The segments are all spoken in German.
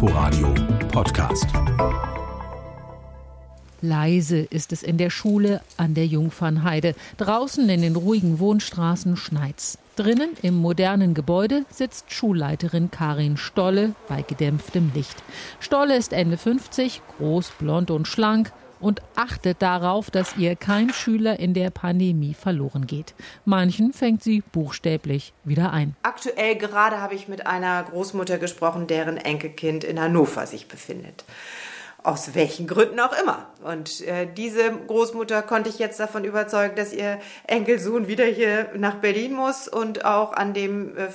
Inforadio Podcast. Leise ist es in der Schule an der Jungfernheide. Draußen in den ruhigen Wohnstraßen schneit's. Drinnen im modernen Gebäude sitzt Schulleiterin Karin Stolle bei gedämpftem Licht. Stolle ist Ende 50, groß, blond und schlank und achtet darauf, dass ihr kein Schüler in der Pandemie verloren geht. Manchen fängt sie buchstäblich wieder ein. Aktuell gerade habe ich mit einer Großmutter gesprochen, deren Enkelkind in Hannover sich befindet. Aus welchen Gründen auch immer. Und äh, diese Großmutter konnte ich jetzt davon überzeugen, dass ihr Enkelsohn wieder hier nach Berlin muss und auch an dem äh,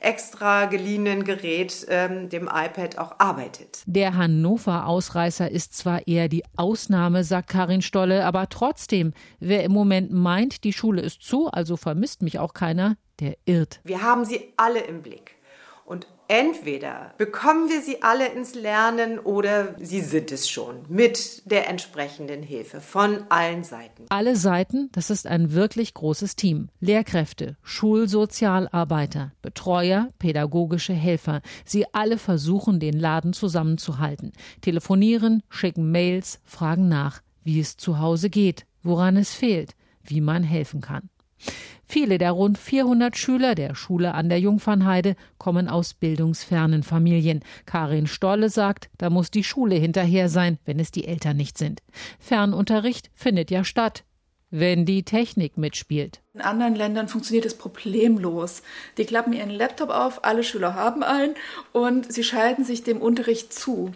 extra geliehenen Gerät, ähm, dem iPad, auch arbeitet. Der Hannover-Ausreißer ist zwar eher die Ausnahme, sagt Karin Stolle, aber trotzdem, wer im Moment meint, die Schule ist zu, also vermisst mich auch keiner, der irrt. Wir haben sie alle im Blick. Und entweder bekommen wir sie alle ins Lernen oder sie sind es schon mit der entsprechenden Hilfe von allen Seiten. Alle Seiten, das ist ein wirklich großes Team. Lehrkräfte, Schulsozialarbeiter, Betreuer, pädagogische Helfer. Sie alle versuchen, den Laden zusammenzuhalten. Telefonieren, schicken Mails, fragen nach, wie es zu Hause geht, woran es fehlt, wie man helfen kann. Viele der rund 400 Schüler der Schule an der Jungfernheide kommen aus bildungsfernen Familien. Karin Stolle sagt, da muss die Schule hinterher sein, wenn es die Eltern nicht sind. Fernunterricht findet ja statt wenn die Technik mitspielt. In anderen Ländern funktioniert es problemlos. Die klappen ihren Laptop auf, alle Schüler haben einen und sie schalten sich dem Unterricht zu.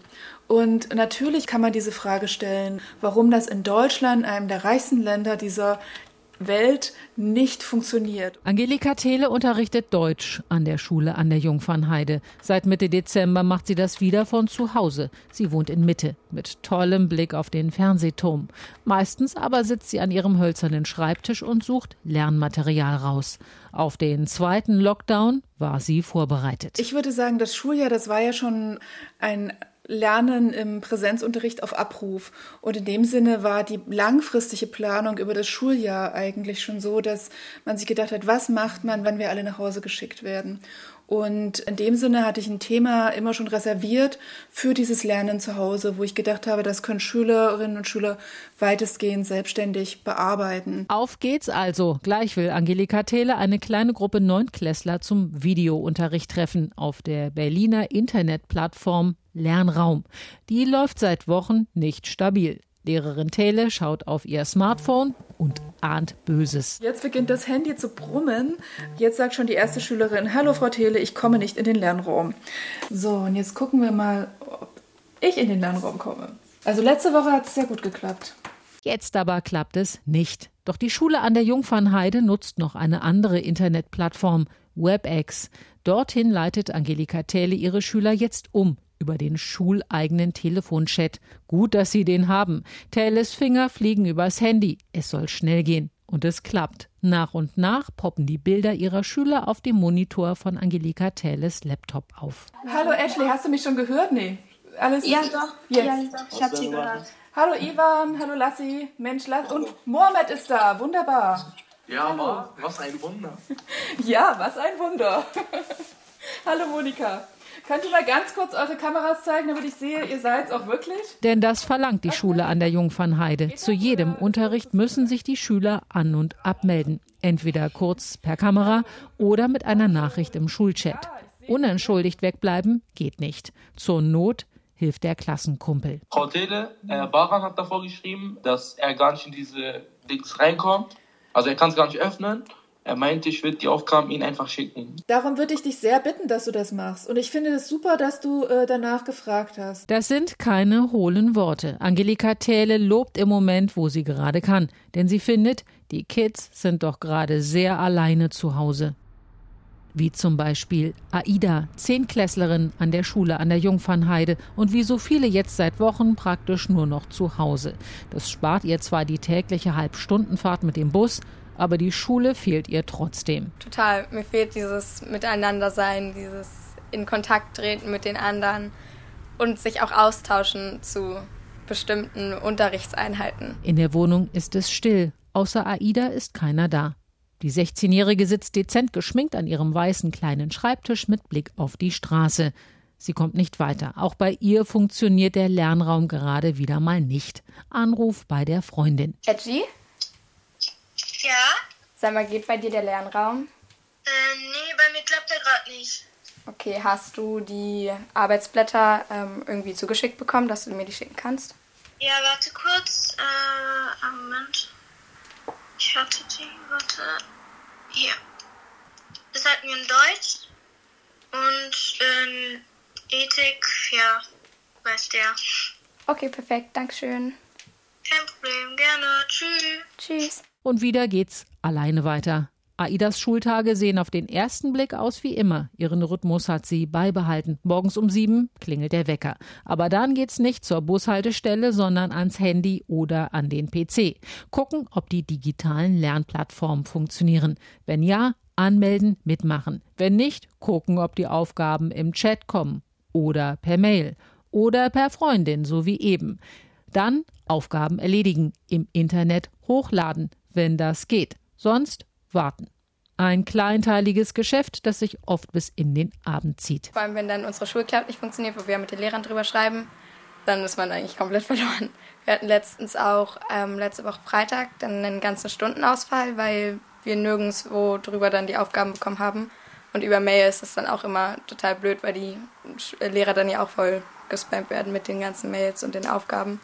Und natürlich kann man diese Frage stellen, warum das in Deutschland, einem der reichsten Länder dieser Welt nicht funktioniert. Angelika Thele unterrichtet Deutsch an der Schule an der Jungfernheide. Seit Mitte Dezember macht sie das wieder von zu Hause. Sie wohnt in Mitte mit tollem Blick auf den Fernsehturm. Meistens aber sitzt sie an ihrem hölzernen Schreibtisch und sucht Lernmaterial raus. Auf den zweiten Lockdown war sie vorbereitet. Ich würde sagen, das Schuljahr, das war ja schon ein Lernen im Präsenzunterricht auf Abruf. Und in dem Sinne war die langfristige Planung über das Schuljahr eigentlich schon so, dass man sich gedacht hat, was macht man, wenn wir alle nach Hause geschickt werden. Und in dem Sinne hatte ich ein Thema immer schon reserviert für dieses Lernen zu Hause, wo ich gedacht habe, das können Schülerinnen und Schüler weitestgehend selbstständig bearbeiten. Auf geht's also. Gleich will Angelika Thele eine kleine Gruppe Neunklässler zum Videounterricht treffen auf der Berliner Internetplattform Lernraum. Die läuft seit Wochen nicht stabil. Lehrerin Thele schaut auf ihr Smartphone und ahnt Böses. Jetzt beginnt das Handy zu brummen. Jetzt sagt schon die erste Schülerin, hallo Frau Thele, ich komme nicht in den Lernraum. So, und jetzt gucken wir mal, ob ich in den Lernraum komme. Also letzte Woche hat es sehr gut geklappt. Jetzt aber klappt es nicht. Doch die Schule an der Jungfernheide nutzt noch eine andere Internetplattform, WebEx. Dorthin leitet Angelika Thele ihre Schüler jetzt um über den schuleigenen Telefonchat. Gut, dass Sie den haben. Thales Finger fliegen übers Handy. Es soll schnell gehen. Und es klappt. Nach und nach poppen die Bilder ihrer Schüler auf dem Monitor von Angelika Thales Laptop auf. Hallo Ashley, hast du mich schon gehört? Nee. Alles ja, doch. Jetzt. Ja, doch. Ich habe sie gehört. Hallo Ivan, hallo Lassi. Mensch, Lass und Mohamed ist da. Wunderbar. Ja, hallo. was ein Wunder. ja, was ein Wunder. hallo Monika. Könnt ihr mal ganz kurz eure Kameras zeigen, damit ich sehe, ihr seid es auch wirklich? Denn das verlangt die Schule an der Jungfernheide. Zu jedem Unterricht müssen sich die Schüler an- und abmelden. Entweder kurz per Kamera oder mit einer Nachricht im Schulchat. Unentschuldigt wegbleiben geht nicht. Zur Not hilft der Klassenkumpel. Frau Tele, äh, Baran hat davor geschrieben, dass er gar nicht in diese Dings reinkommt. Also er kann es gar nicht öffnen. Er meinte, ich würde die Aufgaben Ihnen einfach schicken. Darum würde ich dich sehr bitten, dass du das machst. Und ich finde es super, dass du äh, danach gefragt hast. Das sind keine hohlen Worte. Angelika Thäle lobt im Moment, wo sie gerade kann. Denn sie findet, die Kids sind doch gerade sehr alleine zu Hause. Wie zum Beispiel Aida, Zehnklässlerin an der Schule an der Jungfernheide und wie so viele jetzt seit Wochen praktisch nur noch zu Hause. Das spart ihr zwar die tägliche Halbstundenfahrt mit dem Bus, aber die Schule fehlt ihr trotzdem. Total. Mir fehlt dieses Miteinandersein, dieses in Kontakt treten mit den anderen und sich auch austauschen zu bestimmten Unterrichtseinheiten. In der Wohnung ist es still. Außer Aida ist keiner da. Die 16-Jährige sitzt dezent geschminkt an ihrem weißen kleinen Schreibtisch mit Blick auf die Straße. Sie kommt nicht weiter. Auch bei ihr funktioniert der Lernraum gerade wieder mal nicht. Anruf bei der Freundin. Edgy? Ja? Sag mal, geht bei dir der Lernraum? Äh, nee, bei mir klappt der gerade nicht. Okay, hast du die Arbeitsblätter ähm, irgendwie zugeschickt bekommen, dass du mir die schicken kannst? Ja, warte kurz. Äh, einen Moment. Ich hatte die, warte. Hier. Das hatten wir in Deutsch. Und in Ethik, ja, weiß der. Okay, perfekt. Dankeschön. Kein Problem, gerne. Tschüss. Tschüss. Und wieder geht's alleine weiter. Aidas Schultage sehen auf den ersten Blick aus wie immer. Ihren Rhythmus hat sie beibehalten. Morgens um sieben klingelt der Wecker. Aber dann geht's nicht zur Bushaltestelle, sondern ans Handy oder an den PC. Gucken, ob die digitalen Lernplattformen funktionieren. Wenn ja, anmelden, mitmachen. Wenn nicht, gucken, ob die Aufgaben im Chat kommen oder per Mail oder per Freundin, so wie eben. Dann Aufgaben erledigen, im Internet hochladen, wenn das geht. Sonst warten. Ein kleinteiliges Geschäft, das sich oft bis in den Abend zieht. Vor allem, wenn dann unsere Schulcloud nicht funktioniert, wo wir mit den Lehrern drüber schreiben, dann ist man eigentlich komplett verloren. Wir hatten letztens auch ähm, letzte Woche Freitag dann einen ganzen Stundenausfall, weil wir nirgendwo drüber dann die Aufgaben bekommen haben. Und über Mail ist es dann auch immer total blöd, weil die Lehrer dann ja auch voll gespammt werden mit den ganzen Mails und den Aufgaben.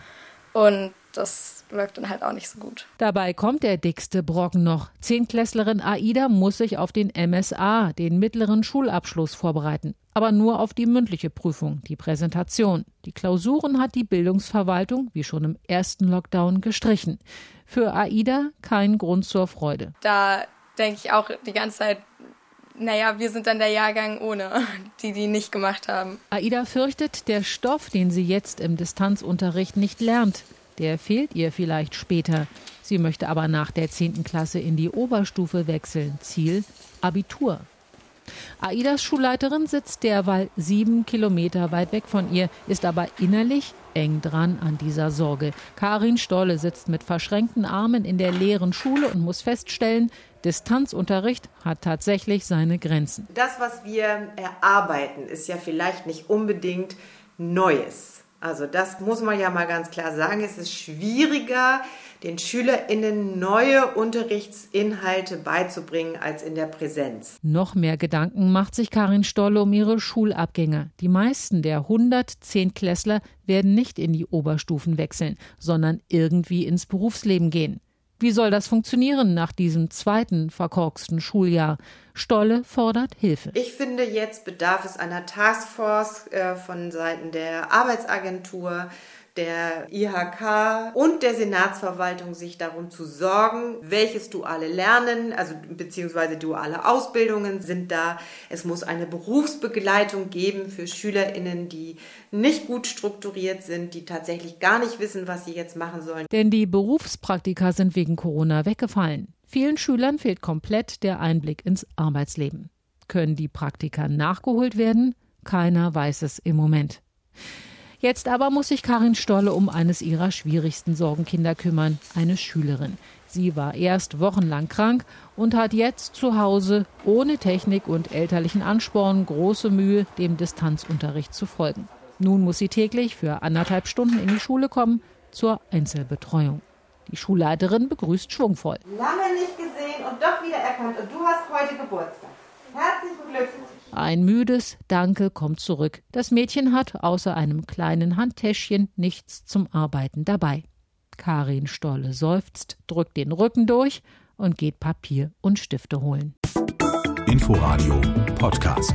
Und das läuft dann halt auch nicht so gut. Dabei kommt der dickste Brocken noch. Zehnklässlerin Aida muss sich auf den MSA, den mittleren Schulabschluss, vorbereiten. Aber nur auf die mündliche Prüfung, die Präsentation. Die Klausuren hat die Bildungsverwaltung, wie schon im ersten Lockdown, gestrichen. Für Aida kein Grund zur Freude. Da denke ich auch die ganze Zeit, naja, wir sind dann der Jahrgang ohne, die die nicht gemacht haben. Aida fürchtet, der Stoff, den sie jetzt im Distanzunterricht nicht lernt, der fehlt ihr vielleicht später. Sie möchte aber nach der 10. Klasse in die Oberstufe wechseln. Ziel Abitur. Aidas Schulleiterin sitzt derweil sieben Kilometer weit weg von ihr, ist aber innerlich eng dran an dieser Sorge. Karin Stolle sitzt mit verschränkten Armen in der leeren Schule und muss feststellen, Distanzunterricht hat tatsächlich seine Grenzen. Das, was wir erarbeiten, ist ja vielleicht nicht unbedingt Neues. Also das muss man ja mal ganz klar sagen. Es ist schwieriger, den SchülerInnen neue Unterrichtsinhalte beizubringen als in der Präsenz. Noch mehr Gedanken macht sich Karin Stolle um ihre Schulabgänger. Die meisten der 110 Klässler werden nicht in die Oberstufen wechseln, sondern irgendwie ins Berufsleben gehen. Wie soll das funktionieren nach diesem zweiten verkorksten Schuljahr? Stolle fordert Hilfe. Ich finde, jetzt bedarf es einer Taskforce äh, von Seiten der Arbeitsagentur, der IHK und der Senatsverwaltung sich darum zu sorgen, welches duale Lernen, also beziehungsweise duale Ausbildungen sind da. Es muss eine Berufsbegleitung geben für SchülerInnen, die nicht gut strukturiert sind, die tatsächlich gar nicht wissen, was sie jetzt machen sollen. Denn die Berufspraktika sind wegen Corona weggefallen. Vielen Schülern fehlt komplett der Einblick ins Arbeitsleben. Können die Praktika nachgeholt werden? Keiner weiß es im Moment. Jetzt aber muss sich Karin Stolle um eines ihrer schwierigsten Sorgenkinder kümmern, eine Schülerin. Sie war erst wochenlang krank und hat jetzt zu Hause ohne Technik und elterlichen Ansporn große Mühe, dem Distanzunterricht zu folgen. Nun muss sie täglich für anderthalb Stunden in die Schule kommen zur Einzelbetreuung. Die Schulleiterin begrüßt schwungvoll. Lange nicht gesehen und doch wieder erkannt. Und du hast heute Geburtstag. Herzlichen Glückwunsch. Ein müdes Danke kommt zurück. Das Mädchen hat außer einem kleinen Handtäschchen nichts zum Arbeiten dabei. Karin Stolle seufzt, drückt den Rücken durch und geht Papier und Stifte holen. Inforadio Podcast.